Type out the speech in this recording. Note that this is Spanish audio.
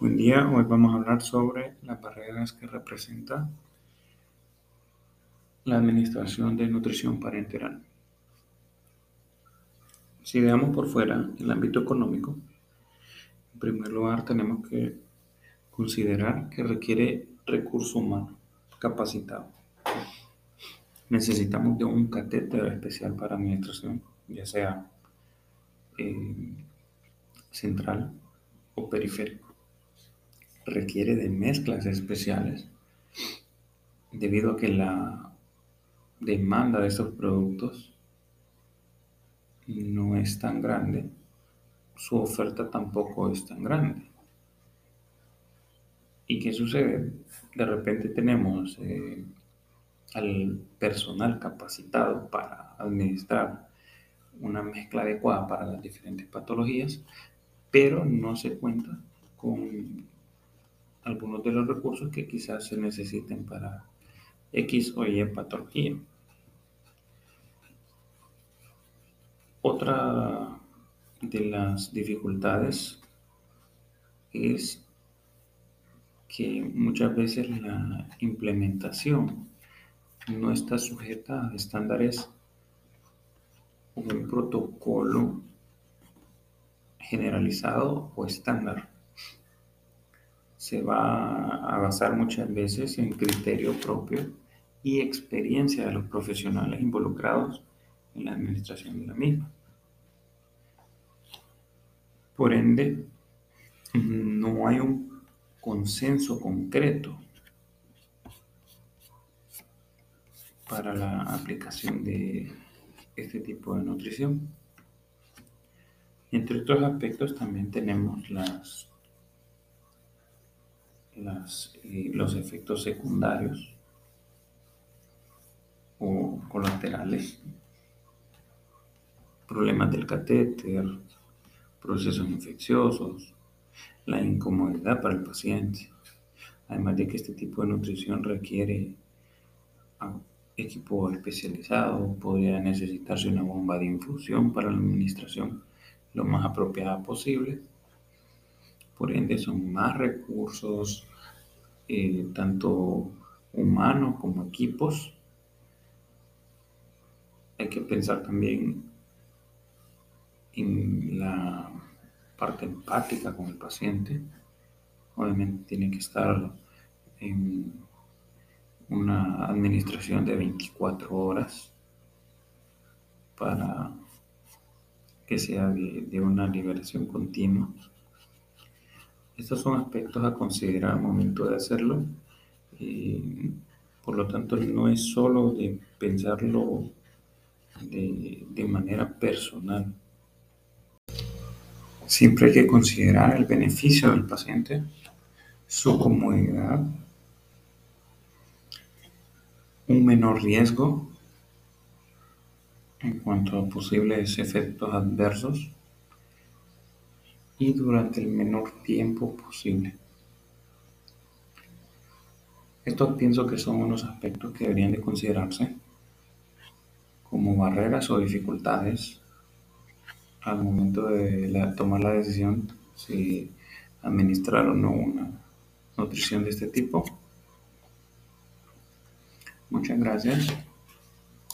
Buen día, hoy vamos a hablar sobre las barreras que representa la Administración de Nutrición Parenteral. Si veamos por fuera el ámbito económico, en primer lugar tenemos que considerar que requiere recurso humano capacitado. Necesitamos de un catéter especial para administración, ya sea eh, central o periférico requiere de mezclas especiales debido a que la demanda de estos productos no es tan grande, su oferta tampoco es tan grande. ¿Y qué sucede? De repente tenemos eh, al personal capacitado para administrar una mezcla adecuada para las diferentes patologías, pero no se cuenta con algunos de los recursos que quizás se necesiten para X o Y patología. Otra de las dificultades es que muchas veces la implementación no está sujeta a estándares o un protocolo generalizado o estándar se va a basar muchas veces en criterio propio y experiencia de los profesionales involucrados en la administración de la misma. Por ende, no hay un consenso concreto para la aplicación de este tipo de nutrición. Entre otros aspectos también tenemos las eh, los efectos secundarios o colaterales, problemas del catéter, procesos infecciosos, la incomodidad para el paciente. Además de que este tipo de nutrición requiere equipo especializado, podría necesitarse una bomba de infusión para la administración lo más apropiada posible por ende, son más recursos, eh, tanto humanos como equipos. Hay que pensar también en la parte empática con el paciente. Obviamente tiene que estar en una administración de 24 horas para que sea de una liberación continua. Estos son aspectos a considerar al momento de hacerlo. y por lo tanto, no es solo de pensarlo de, de manera personal. Siempre hay que considerar el beneficio del paciente, su comodidad, un menor riesgo en cuanto a posibles efectos adversos y durante el menor tiempo posible. Estos pienso que son unos aspectos que deberían de considerarse como barreras o dificultades al momento de tomar la decisión si administrar o no una nutrición de este tipo. Muchas gracias.